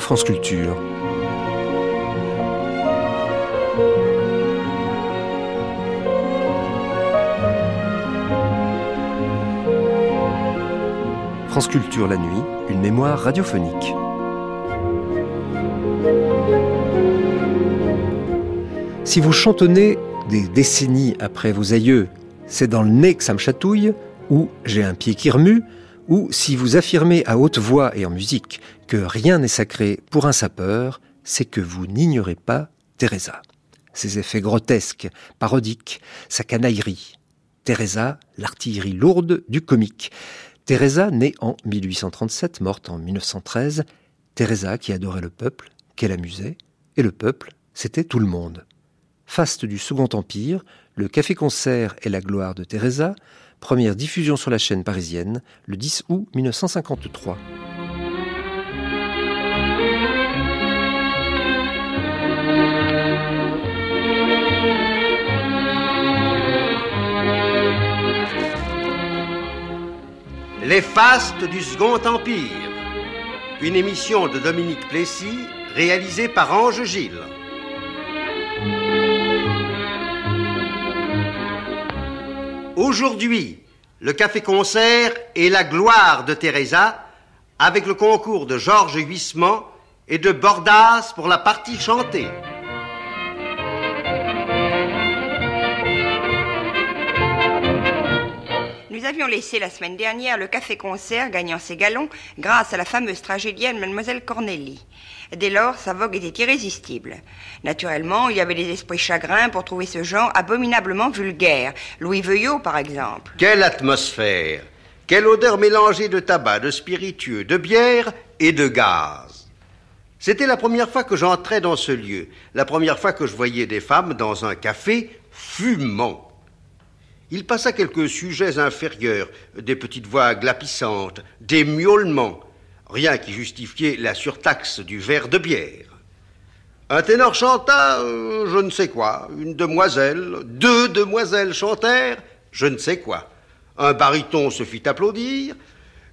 France Culture. France Culture la nuit, une mémoire radiophonique. Si vous chantonnez des décennies après vos aïeux, c'est dans le nez que ça me chatouille, ou j'ai un pied qui remue, ou si vous affirmez à haute voix et en musique que rien n'est sacré pour un sapeur, c'est que vous n'ignorez pas Teresa. Ses effets grotesques, parodiques, sa canaillerie. Teresa, l'artillerie lourde du comique. Teresa, née en 1837, morte en 1913. Teresa qui adorait le peuple, qu'elle amusait, et le peuple, c'était tout le monde. Faste du Second Empire, le café-concert est la gloire de Teresa, Première diffusion sur la chaîne parisienne le 10 août 1953. Les fastes du Second Empire. Une émission de Dominique Plessis réalisée par Ange Gilles. Aujourd'hui, le café-concert est la gloire de Teresa avec le concours de Georges Huissement et de Bordas pour la partie chantée. Nous avions laissé la semaine dernière le café-concert gagnant ses galons grâce à la fameuse tragédienne Mademoiselle Cornélie. Dès lors, sa vogue était irrésistible. Naturellement, il y avait des esprits chagrins pour trouver ce genre abominablement vulgaire. Louis Veuillot, par exemple. Quelle atmosphère Quelle odeur mélangée de tabac, de spiritueux, de bière et de gaz C'était la première fois que j'entrais dans ce lieu, la première fois que je voyais des femmes dans un café fumant. Il passa quelques sujets inférieurs, des petites voix glapissantes, des miaulements, rien qui justifiait la surtaxe du verre de bière. Un ténor chanta euh, je ne sais quoi, une demoiselle, deux demoiselles chantèrent je ne sais quoi. Un baryton se fit applaudir,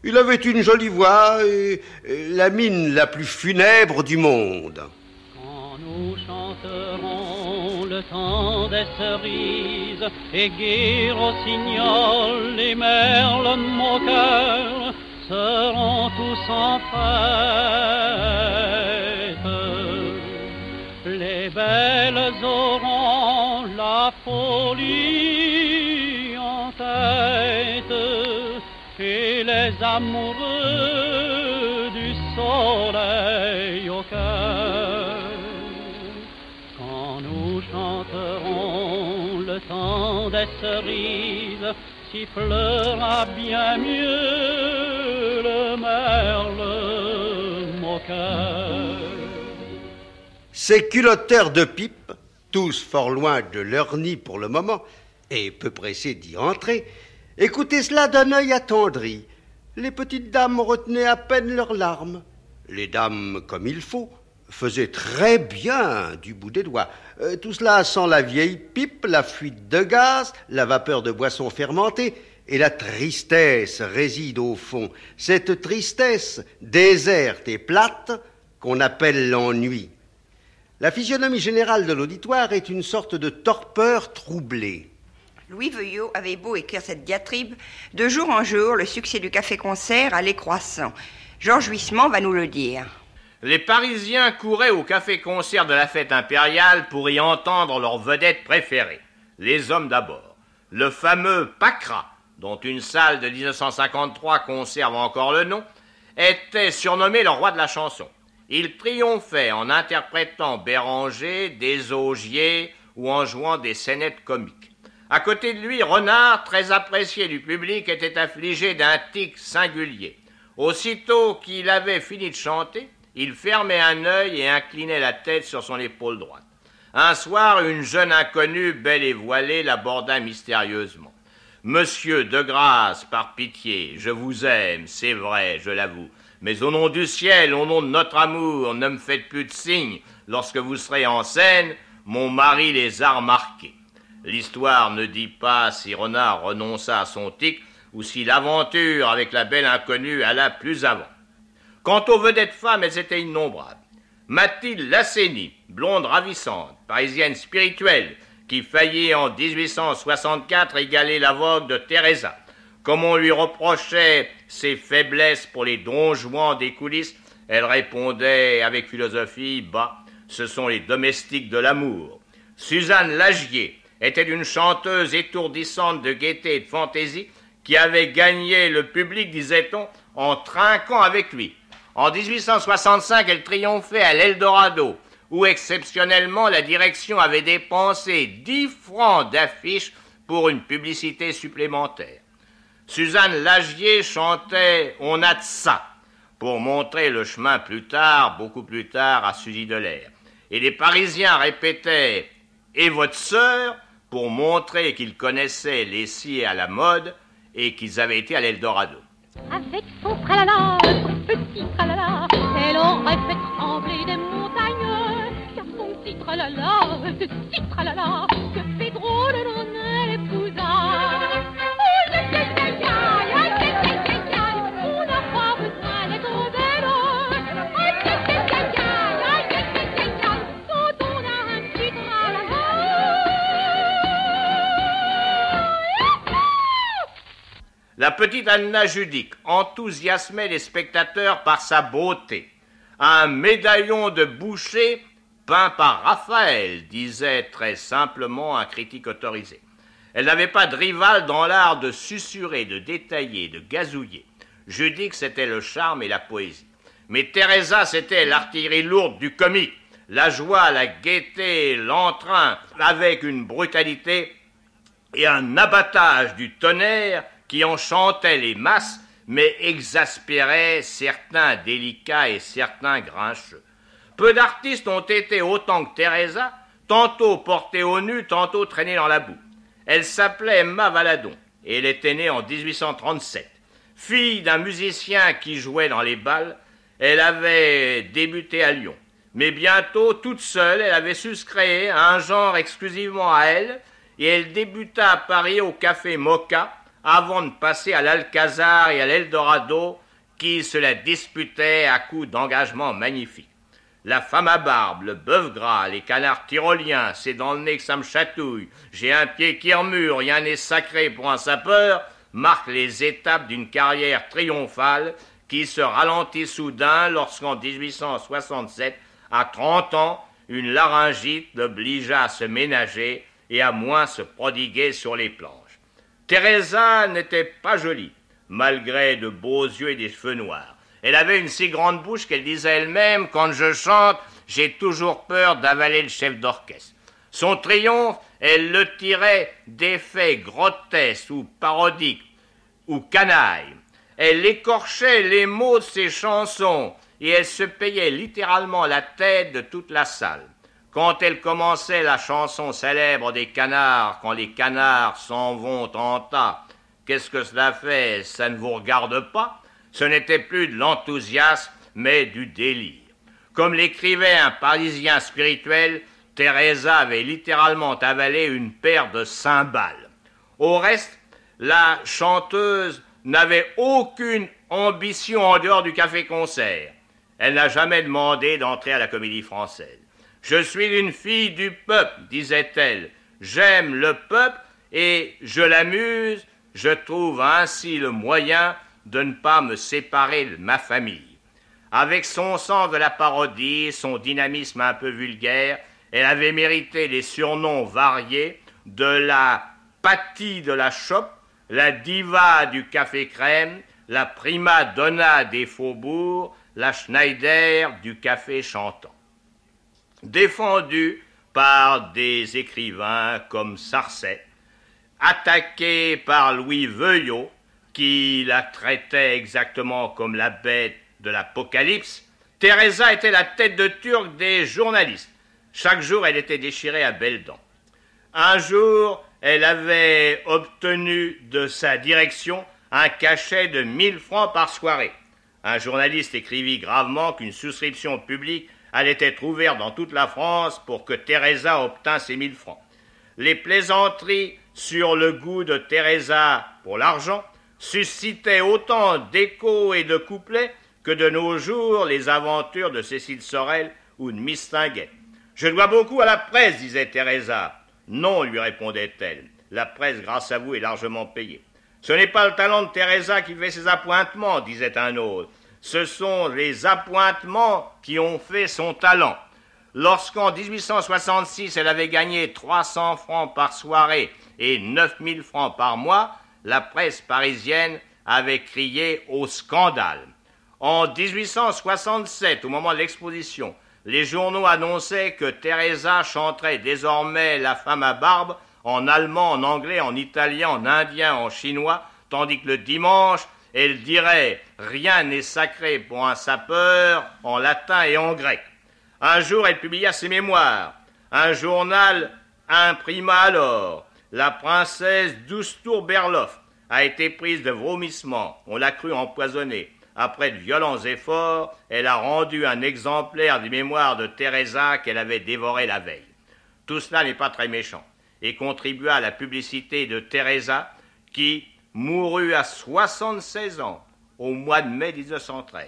il avait une jolie voix et, et la mine la plus funèbre du monde. Quand nous chanterons le temps des cerises et gai rossignol les merles moqueurs seront tous en fête. Les belles auront la folie en tête et les amoureux du soleil au cœur. Le des cerises, bien mieux le merle. Ces culotteurs de pipe, tous fort loin de leur nid pour le moment, et peu pressés d'y entrer, écoutaient cela d'un œil attendri. Les petites dames retenaient à peine leurs larmes. Les dames, comme il faut, faisaient très bien du bout des doigts. Euh, tout cela sans la vieille pipe, la fuite de gaz, la vapeur de boisson fermentée, et la tristesse réside au fond. Cette tristesse déserte et plate qu'on appelle l'ennui. La physionomie générale de l'auditoire est une sorte de torpeur troublée. Louis Veuillot avait beau écrire cette diatribe, de jour en jour, le succès du café-concert allait croissant. Georges Huissement va nous le dire. Les Parisiens couraient au café-concert de la fête impériale pour y entendre leur vedette préférée. Les hommes d'abord. Le fameux Pacra, dont une salle de 1953 conserve encore le nom, était surnommé le roi de la chanson. Il triomphait en interprétant Béranger, des Augiers ou en jouant des scénettes comiques. À côté de lui, Renard, très apprécié du public, était affligé d'un tic singulier. Aussitôt qu'il avait fini de chanter, il fermait un œil et inclinait la tête sur son épaule droite. Un soir, une jeune inconnue, belle et voilée, l'aborda mystérieusement. Monsieur de grâce, par pitié, je vous aime, c'est vrai, je l'avoue. Mais au nom du ciel, au nom de notre amour, ne me faites plus de signes. Lorsque vous serez en scène, mon mari les a remarqués. L'histoire ne dit pas si Renard renonça à son tic ou si l'aventure avec la belle inconnue alla plus avant. Quant aux vedettes femmes, elles étaient innombrables. Mathilde Lassénie, blonde ravissante, parisienne spirituelle, qui faillit en 1864 égaler la vogue de Teresa. Comme on lui reprochait ses faiblesses pour les donjouans des coulisses, elle répondait avec philosophie, bah, ce sont les domestiques de l'amour. Suzanne Lagier était une chanteuse étourdissante de gaieté et de fantaisie qui avait gagné le public, disait-on, en trinquant avec lui. En 1865, elle triomphait à l'Eldorado, où exceptionnellement la direction avait dépensé 10 francs d'affiches pour une publicité supplémentaire. Suzanne Lagier chantait On a de ça pour montrer le chemin plus tard, beaucoup plus tard, à Suzy Delair. Et les Parisiens répétaient Et votre sœur pour montrer qu'ils connaissaient les scies à la mode et qu'ils avaient été à l'Eldorado. Petit tralala, elle aurait fait trembler des montagnes. Car son petit tralala, ce petit tralala, que Pedro de La petite Anna Judic enthousiasmait les spectateurs par sa beauté. Un médaillon de boucher peint par Raphaël, disait très simplement un critique autorisé. Elle n'avait pas de rival dans l'art de susurrer, de détailler, de gazouiller. Judic, c'était le charme et la poésie. Mais Teresa, c'était l'artillerie lourde du comique, la joie, la gaieté, l'entrain, avec une brutalité et un abattage du tonnerre qui enchantait les masses, mais exaspérait certains délicats et certains grincheux. Peu d'artistes ont été autant que Teresa, tantôt portés au nu, tantôt traînés dans la boue. Elle s'appelait Emma Valadon, et elle était née en 1837. Fille d'un musicien qui jouait dans les balles, elle avait débuté à Lyon. Mais bientôt, toute seule, elle avait su un genre exclusivement à elle, et elle débuta à Paris au café Mocha, avant de passer à l'Alcazar et à l'Eldorado, qui se la disputaient à coups d'engagement magnifiques. La femme à barbe, le bœuf gras, les canards tyroliens, c'est dans le nez que ça me chatouille, j'ai un pied qui remue, rien n'est sacré pour un sapeur, marquent les étapes d'une carrière triomphale qui se ralentit soudain lorsqu'en 1867, à 30 ans, une laryngite l'obligea à se ménager et à moins se prodiguer sur les planches. Teresa n'était pas jolie, malgré de beaux yeux et des cheveux noirs. Elle avait une si grande bouche qu'elle disait elle-même Quand je chante, j'ai toujours peur d'avaler le chef d'orchestre. Son triomphe, elle le tirait d'effets grotesques ou parodiques ou canailles. Elle écorchait les mots de ses chansons et elle se payait littéralement la tête de toute la salle. Quand elle commençait la chanson célèbre des canards, quand les canards s'en vont en tas, qu'est-ce que cela fait? Ça ne vous regarde pas? Ce n'était plus de l'enthousiasme, mais du délire. Comme l'écrivait un Parisien spirituel, Teresa avait littéralement avalé une paire de cymbales. Au reste, la chanteuse n'avait aucune ambition en dehors du café-concert. Elle n'a jamais demandé d'entrer à la comédie française. Je suis une fille du peuple, disait-elle. J'aime le peuple et je l'amuse. Je trouve ainsi le moyen de ne pas me séparer de ma famille. Avec son sens de la parodie, son dynamisme un peu vulgaire, elle avait mérité les surnoms variés de la pâtie de la chope, la diva du café crème, la prima donna des faubourgs, la Schneider du café chantant. Défendue par des écrivains comme Sarcey, attaquée par Louis Veuillot, qui la traitait exactement comme la bête de l'Apocalypse, Teresa était la tête de turc des journalistes. Chaque jour, elle était déchirée à belles dents. Un jour, elle avait obtenu de sa direction un cachet de 1000 francs par soirée. Un journaliste écrivit gravement qu'une souscription publique allait être ouverte dans toute la France pour que Teresa obtint ses 1000 francs. Les plaisanteries sur le goût de Teresa pour l'argent suscitaient autant d'échos et de couplets que de nos jours les aventures de Cécile Sorel ou de Miss Tinguet. Je dois beaucoup à la presse, disait Teresa. Non, lui répondait-elle. La presse, grâce à vous, est largement payée. Ce n'est pas le talent de Teresa qui fait ses appointements, disait un autre. Ce sont les appointements qui ont fait son talent. Lorsqu'en 1866 elle avait gagné 300 francs par soirée et 9000 francs par mois, la presse parisienne avait crié au scandale. En 1867, au moment de l'exposition, les journaux annonçaient que Teresa chanterait désormais La femme à barbe en allemand, en anglais, en italien, en indien, en chinois, tandis que le dimanche, elle dirait Rien n'est sacré pour un sapeur en latin et en grec. Un jour, elle publia ses mémoires. Un journal imprima alors La princesse d'Oustour-Berloff a été prise de vomissements. On l'a cru empoisonnée. Après de violents efforts, elle a rendu un exemplaire des mémoires de Teresa qu'elle avait dévoré la veille. Tout cela n'est pas très méchant et contribua à la publicité de Teresa qui mourut à 76 ans au mois de mai 1913.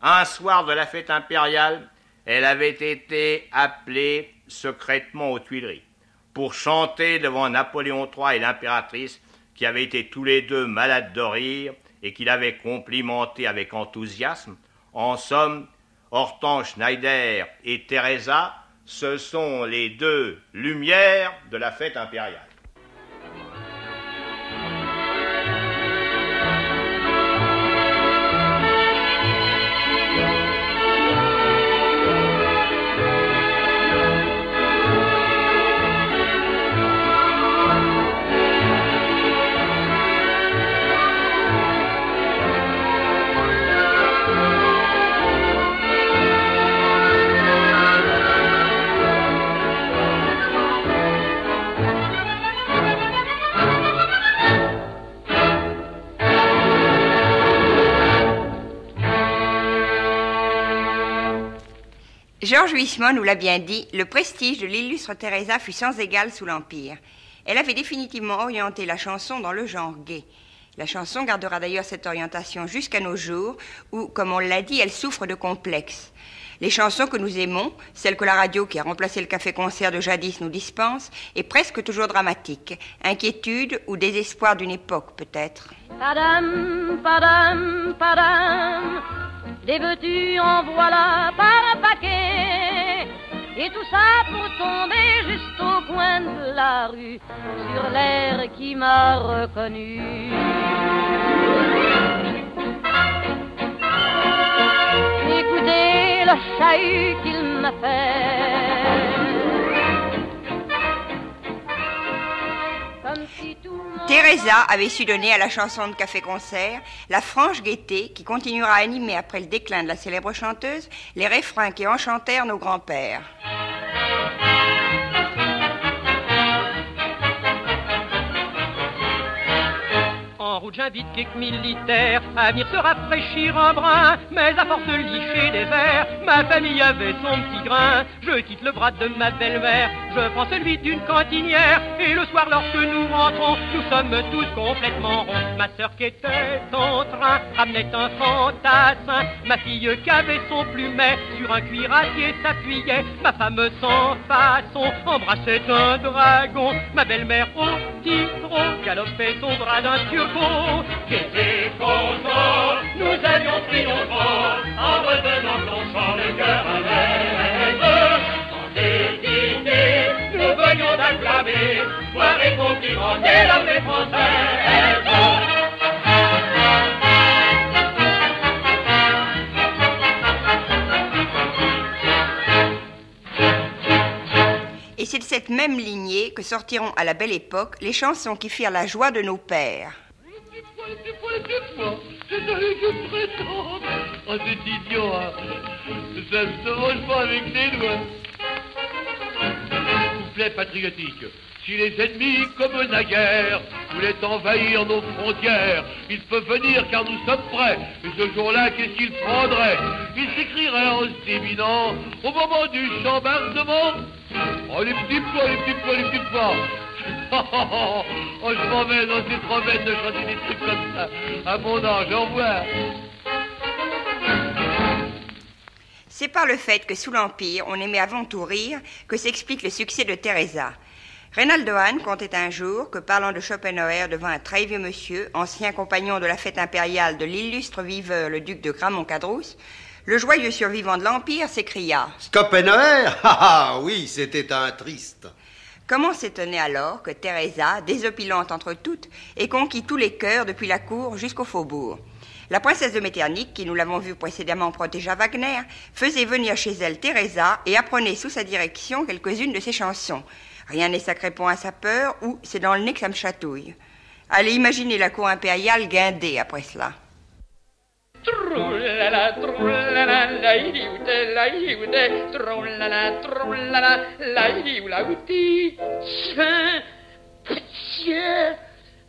Un soir de la fête impériale, elle avait été appelée secrètement aux Tuileries pour chanter devant Napoléon III et l'impératrice qui avaient été tous les deux malades de rire et qu'il avait complimenté avec enthousiasme. En somme, Hortense Schneider et Teresa, ce sont les deux lumières de la fête impériale. Georges Huysmans nous l'a bien dit, le prestige de l'illustre Teresa fut sans égal sous l'Empire. Elle avait définitivement orienté la chanson dans le genre gay. La chanson gardera d'ailleurs cette orientation jusqu'à nos jours, où, comme on l'a dit, elle souffre de complexes. Les chansons que nous aimons, celles que la radio qui a remplacé le café-concert de jadis nous dispense, est presque toujours dramatique. Inquiétude ou désespoir d'une époque, peut-être. Et tout ça pour tomber juste au de la rue, sur l'air qui m'a. Teresa avait su donner à la chanson de café-concert la franche gaieté qui continuera à animer après le déclin de la célèbre chanteuse les refrains qui enchantèrent nos grands-pères. En route, j'invite quelques militaires à venir se rafraîchir un brin. Mais à force de licher des verres, ma famille avait son petit grain. Je quitte le bras de ma belle-mère, je prends celui d'une cantinière. Et le soir, lorsque nous rentrons, nous sommes tous complètement ronds. Ma sœur qui était en train ramenait un fantassin. Ma fille qui avait son plumet sur un cuirassier s'appuyait. Ma femme sans façon embrassait un dragon. Ma belle-mère au trot galopait son bras d'un turco. Et c'est de cette même lignée que sortiront à la belle époque les chansons qui firent la joie de nos pères. Ça se pas avec les doigts. Couplet patriotique. Si les ennemis, comme naguère, voulaient envahir nos frontières, ils peuvent venir car nous sommes prêts. Et ce jour-là, qu'est-ce qu'ils prendraient Ils s'écrieraient en se déminant au moment du chambardement. Oh, les petits pois, les petits pois, les petits pois. oh, je m'en vais dans ces bête de chanter des trucs comme ça. À mon âge, au revoir. C'est par le fait que sous l'Empire, on aimait avant tout rire que s'explique le succès de Teresa. Reynaldo Hahn contait un jour que, parlant de Schopenhauer devant un très vieux monsieur, ancien compagnon de la fête impériale de l'illustre viveur, le duc de Gramont-Cadrousse, le joyeux survivant de l'Empire s'écria Schopenhauer Ah ah, oui, c'était un triste. Comment s'étonner alors que Teresa, désopilante entre toutes, ait conquis tous les cœurs depuis la cour jusqu'au faubourg? La princesse de Metternich, qui nous l'avons vu précédemment protéger Wagner, faisait venir chez elle Teresa et apprenait sous sa direction quelques-unes de ses chansons. Rien n'est sacré point à sa peur ou c'est dans le nez que ça me chatouille. Allez imaginer la cour impériale guindée après cela.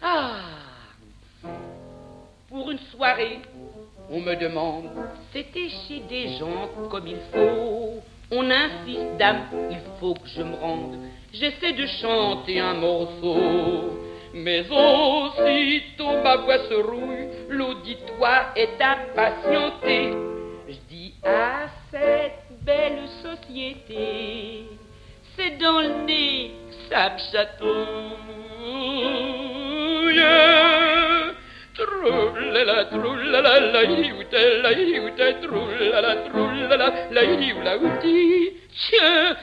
Ah. Pour une soirée, on me demande, c'était chez des gens comme il faut. On insiste, dame, il faut que je me rende. J'essaie de chanter un morceau. Mais aussitôt ma voix se rouille, l'auditoire est impatienté. Je dis à cette belle société, c'est dans le nez ça me chatouille. Trullala, trullala, la iute, la iute, trullala, trullala, la iu, la uti. Tiens,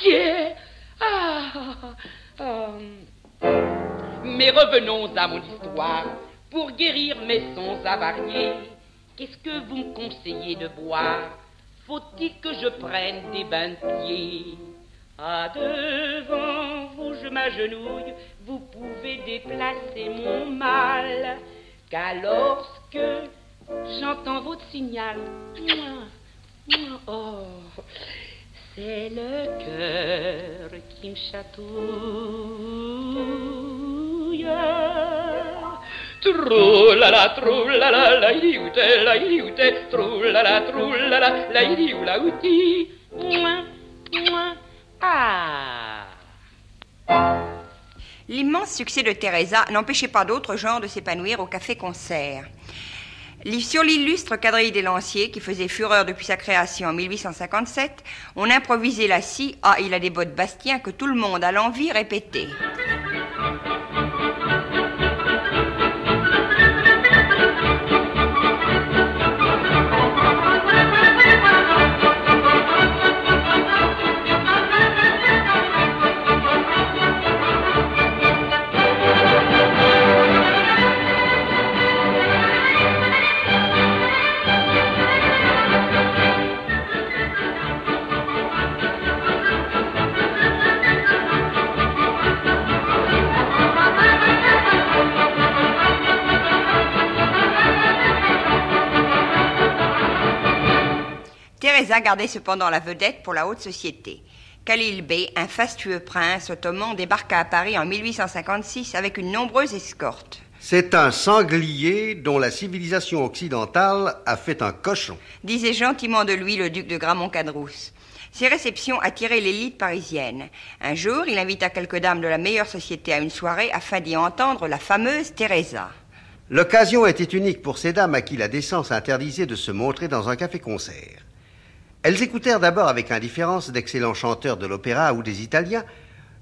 tiens, ah, ah. Mais revenons à mon histoire. Pour guérir mes sons avariés, qu'est-ce que vous me conseillez de boire? Faut-il que je prenne des bains de pied Ah, devant vous, je m'agenouille, vous pouvez déplacer mon mal. Car lorsque j'entends votre signal, oh, c'est le cœur qui me chatouille. Trullala, trullala, la iute, la iute, trullala, trullala, la iu, la mouah, Ah. L'immense succès de Teresa n'empêchait pas d'autres genres de s'épanouir au café-concert. Sur l'illustre quadrille des Lanciers, qui faisait fureur depuis sa création en 1857, on improvisait la scie Ah, il a des bottes Bastien que tout le monde a l'envie répéter. Teresa gardait cependant la vedette pour la haute société. Khalil Bey, un fastueux prince ottoman, débarqua à Paris en 1856 avec une nombreuse escorte. C'est un sanglier dont la civilisation occidentale a fait un cochon. disait gentiment de lui le duc de Gramont-Cadrousse. Ses réceptions attiraient l'élite parisienne. Un jour, il invita quelques dames de la meilleure société à une soirée afin d'y entendre la fameuse Teresa. L'occasion était unique pour ces dames à qui la décence interdisait de se montrer dans un café-concert. Elles écoutèrent d'abord avec indifférence d'excellents chanteurs de l'opéra ou des Italiens.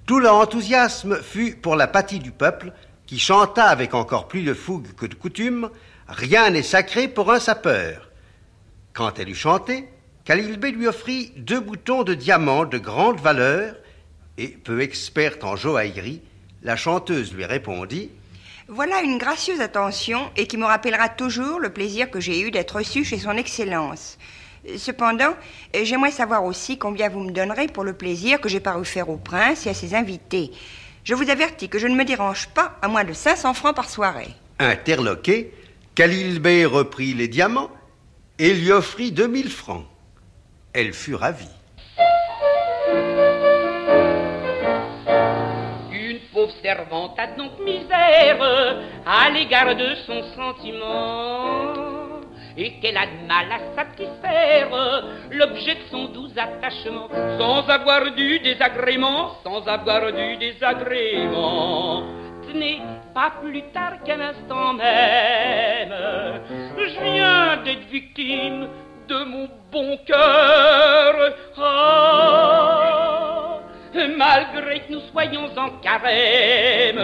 Tout leur enthousiasme fut pour la pâtie du peuple, qui chanta avec encore plus de fougue que de coutume Rien n'est sacré pour un sapeur. Quand elle eut chanté, Khalil Bey lui offrit deux boutons de diamant de grande valeur, et, peu experte en joaillerie, la chanteuse lui répondit Voilà une gracieuse attention et qui me rappellera toujours le plaisir que j'ai eu d'être reçu chez son Excellence. Cependant, euh, j'aimerais savoir aussi combien vous me donnerez pour le plaisir que j'ai paru faire au prince et à ses invités. Je vous avertis que je ne me dérange pas à moins de 500 francs par soirée. Interloqué, Khalil Bey reprit les diamants et lui offrit 2000 francs. Elle fut ravie. Une pauvre servante a donc misère à l'égard de son sentiment et qu'elle a de mal à satisfaire l'objet de son doux attachement sans avoir du désagrément, sans avoir du désagrément. Tenez, pas plus tard qu'un instant même, je viens d'être victime de mon bon cœur. Ah, malgré que nous soyons en carême,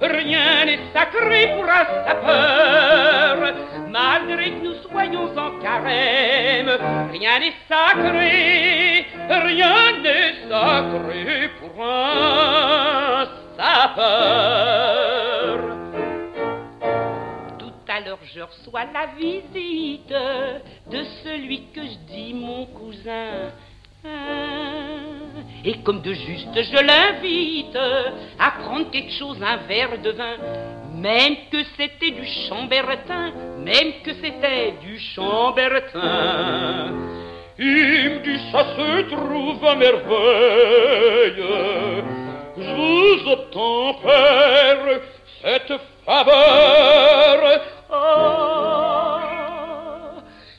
rien n'est sacré pour un sapeur. Malgré que nous soyons en carême, rien n'est sacré, rien n'est sacré pour un sapeur. Tout à l'heure, je reçois la visite de celui que je dis mon cousin. Et comme de juste, je l'invite à prendre quelque chose, un verre de vin, même que c'était du chambertin, même que c'était du chambertin. Il me dit ça se trouve à merveille. Je vous obtempère cette faveur. Ah,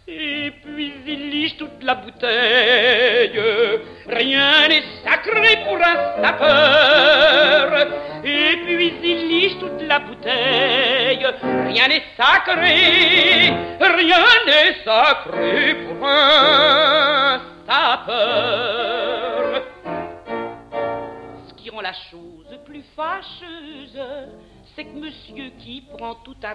et puis il liche toute la bouteille. Rien n'est sacré pour un sapeur. Et puis il liche toute la bouteille. Rien n'est sacré, rien n'est sacré pour un sapeur. Ce qui rend la chose plus fâcheuse, c'est que monsieur qui prend tout à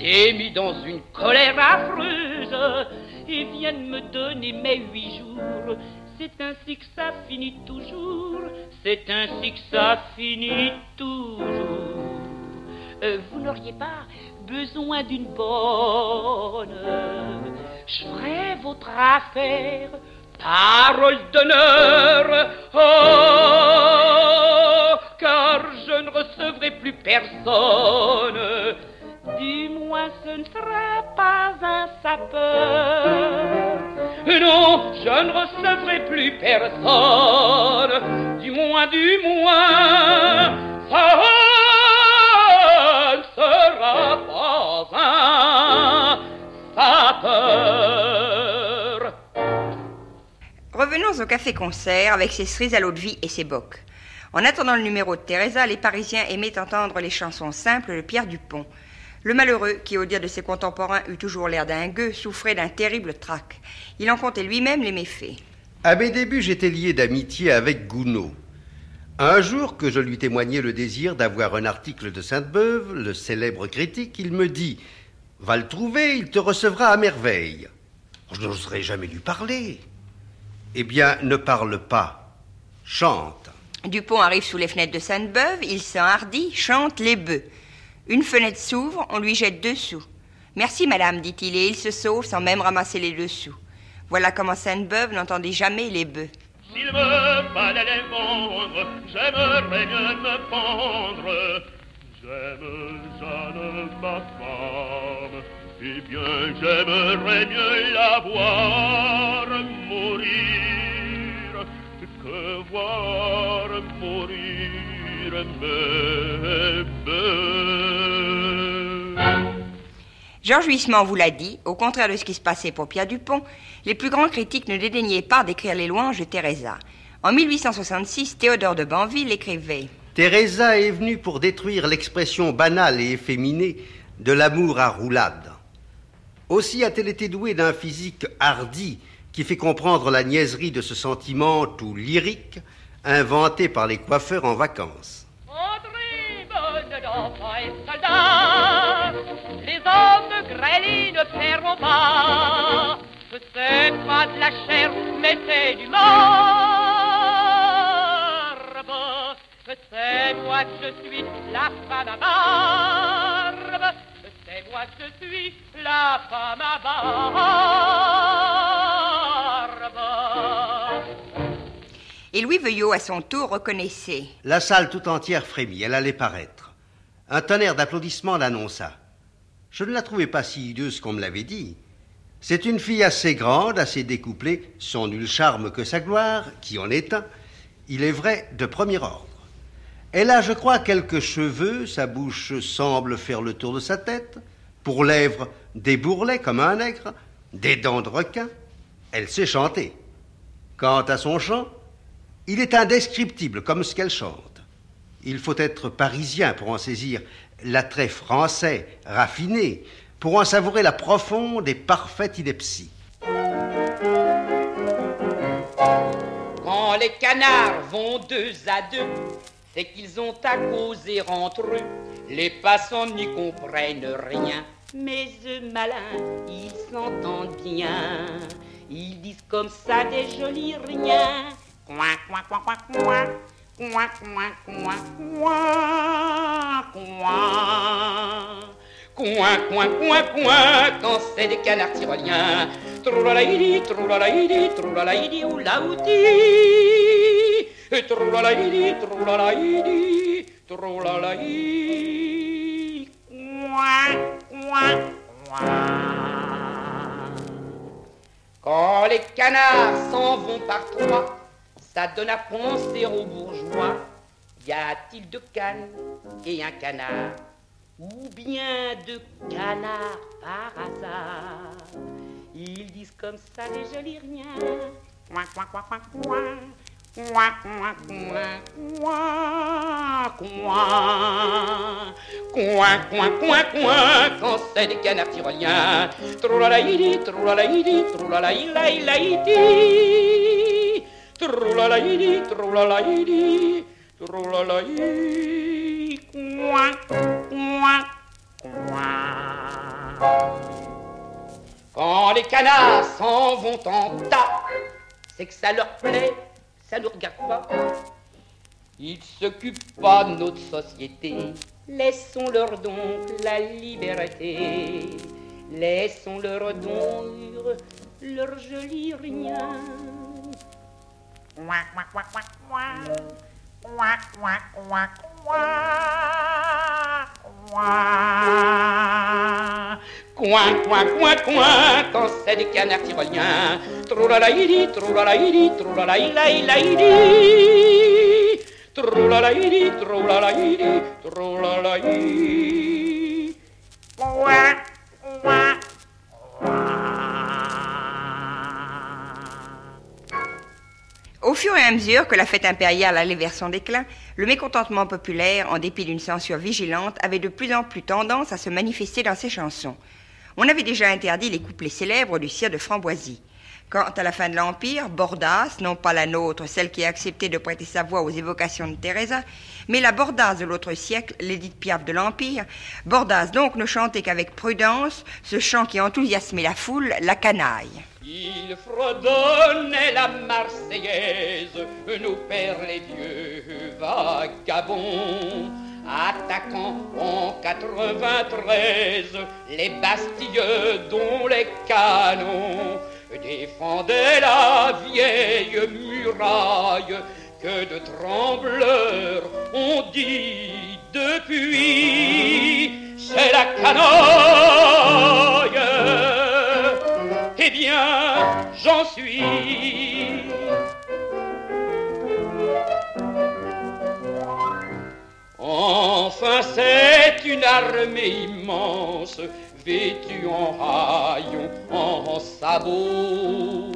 s'est mis dans une colère affreuse et vient de me donner mes huit jours. C'est ainsi que ça finit toujours, c'est ainsi que ça finit toujours. Euh, vous n'auriez pas besoin d'une bonne. Je ferai votre affaire, parole d'honneur. Oh, car je ne recevrai plus personne. Du moins, ce ne sera pas un sapeur. Non, je ne recevrai plus personne. Du moins, du moins, ça ne sera pas un sapeur. Revenons au café-concert avec ses cerises à l'eau de vie et ses bocs. En attendant le numéro de Teresa, les Parisiens aimaient entendre les chansons simples de Pierre Dupont. Le malheureux, qui au dire de ses contemporains eut toujours l'air d'un gueux, souffrait d'un terrible trac. Il en comptait lui-même les méfaits. À mes débuts, j'étais lié d'amitié avec Gounod. Un jour que je lui témoignais le désir d'avoir un article de Sainte-Beuve, le célèbre critique, il me dit Va le trouver, il te recevra à merveille. Je n'oserais jamais lui parler. Eh bien, ne parle pas, chante. Dupont arrive sous les fenêtres de Sainte-Beuve, il s'enhardit, chante les bœufs. Une fenêtre s'ouvre, on lui jette deux sous. Merci, madame, dit-il, et il se sauve sans même ramasser les deux sous. Voilà comment Sainte-Beuve n'entendait jamais les bœufs. S'il me fallait les vendre, j'aimerais mieux me pendre. J'aime Jeanne, ma femme, et bien j'aimerais mieux la voir mourir que voir mourir? Georges Huysmans vous l'a dit, au contraire de ce qui se passait pour Pierre Dupont, les plus grands critiques ne dédaignaient pas d'écrire les louanges de Teresa. En 1866, Théodore de Banville écrivait Teresa est venue pour détruire l'expression banale et efféminée de l'amour à roulade. Aussi a-t-elle été douée d'un physique hardi qui fait comprendre la niaiserie de ce sentiment tout lyrique inventé par les coiffeurs en vacances. Les hommes grêlés ne perdront pas. Ce c'est pas de la chair, mais c'est du marbre. C'est moi que je suis la femme à barbe. C'est moi que je suis la femme à barbe. Et Louis Veuillot, à son tour, reconnaissait. La salle tout entière frémit, elle allait paraître. Un tonnerre d'applaudissements l'annonça. Je ne la trouvais pas si hideuse qu'on me l'avait dit. C'est une fille assez grande, assez découplée, sans nul charme que sa gloire, qui en est un, il est vrai, de premier ordre. Elle a, je crois, quelques cheveux, sa bouche semble faire le tour de sa tête, pour lèvres des bourrelets comme un nègre, des dents de requin. Elle sait chanter. Quant à son chant, il est indescriptible comme ce qu'elle chante. Il faut être parisien pour en saisir l'attrait français, raffiné, pour en savourer la profonde et parfaite ineptie. Quand les canards vont deux à deux, c'est qu'ils ont à causer entre eux. Les passants n'y comprennent rien, mais eux malins, ils s'entendent bien. Ils disent comme ça des jolis riens. Coin, coin, coin, coin, quand c'est des canards tyroliens. Troulalaïdi, troulalaïdi, troulalaïdi, oulaouti. Troulalaïdi, troulalaïdi, troulalaïdi. Coin, coin, coin. Quand les canards s'en vont par trois, donne à penser aux bourgeois. Y a-t-il deux cannes et un canard Ou bien deux canards par hasard? Ils disent comme ça des jolis riens. Coin, coin, coin, coin. Coin, coin, coin, coin, coin. Coin, coin, coin, coin, quand c'est des canards tyroliens. Troulalaïdi, troulalaïdi, troulalaïlaïlaïdi. Troulalaïdi, troulalaïdi, troulalaïdi. Coin, coin, coin. Quand les canards s'en vont en tas, c'est que ça leur plaît, ça ne regarde pas. Ils s'occupent pas de notre société, laissons-leur donc la liberté. Laissons-leur donc leur joli rien. Ouah, ouah, ouah, ouah, ouah. Ouah, ouah, ouah, ouah. Ouah. Coin, coin, coin, coin, quand c'est des canards tyroliens. Troulalaïdi, troulalaïdi, troulalaïlaïlaïdi. Troulalaïdi, troulalaïdi, troulalaïdi. Ouah, Au fur et à mesure que la fête impériale allait vers son déclin, le mécontentement populaire, en dépit d'une censure vigilante, avait de plus en plus tendance à se manifester dans ses chansons. On avait déjà interdit les couplets célèbres du sire de Framboisie. Quant à la fin de l'Empire, Bordas, non pas la nôtre, celle qui a accepté de prêter sa voix aux évocations de Teresa, mais la Bordas de l'autre siècle, l'Édith Piaf de l'Empire, Bordas donc ne chantait qu'avec prudence ce chant qui enthousiasmait la foule, la canaille. Il fredonnait la Marseillaise, nous perd les vieux vagabonds. Attaquant en 93 les bastilles dont les canons défendaient la vieille muraille que de trembleurs on dit depuis Enfin, c'est une armée immense, vêtue en haillons, en sabots.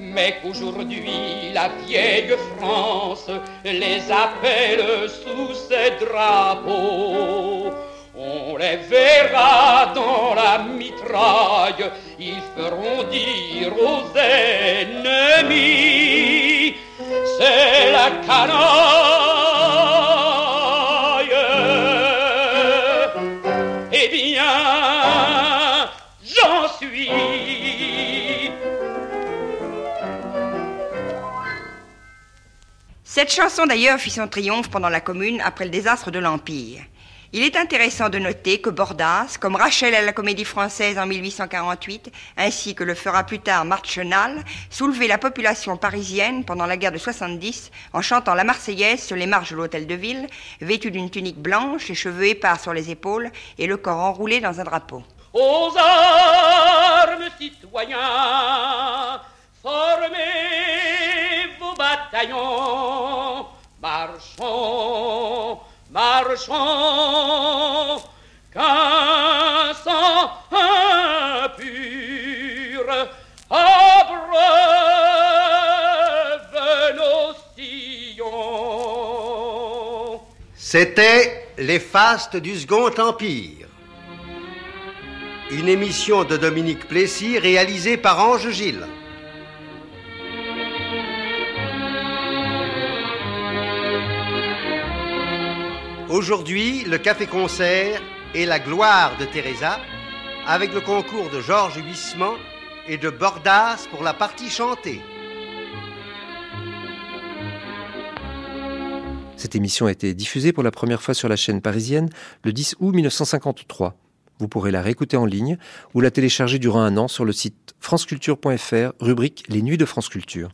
Mais qu'aujourd'hui la vieille France les appelle sous ses drapeaux. On les verra dans la mitraille, ils feront dire aux ennemis, c'est la canaille. Eh bien, j'en suis. Cette chanson d'ailleurs fit son triomphe pendant la Commune après le désastre de l'Empire. Il est intéressant de noter que Bordas, comme Rachel à la Comédie Française en 1848, ainsi que le fera plus tard Marchenal, soulevait la population parisienne pendant la guerre de 70 en chantant la Marseillaise sur les marches de l'hôtel de ville, vêtu d'une tunique blanche, les cheveux épars sur les épaules et le corps enroulé dans un drapeau. Aux armes, citoyens, formez vos bataillons, marchons, marchons, sang impur abreuve nos sillons. C'était les fastes du Second Empire. une émission de Dominique Plessis réalisée par Ange Gilles. Aujourd'hui, le café-concert est la gloire de Teresa, avec le concours de Georges Huissement et de Bordas pour la partie chantée. Cette émission a été diffusée pour la première fois sur la chaîne parisienne le 10 août 1953. Vous pourrez la réécouter en ligne ou la télécharger durant un an sur le site franceculture.fr, rubrique Les Nuits de France Culture.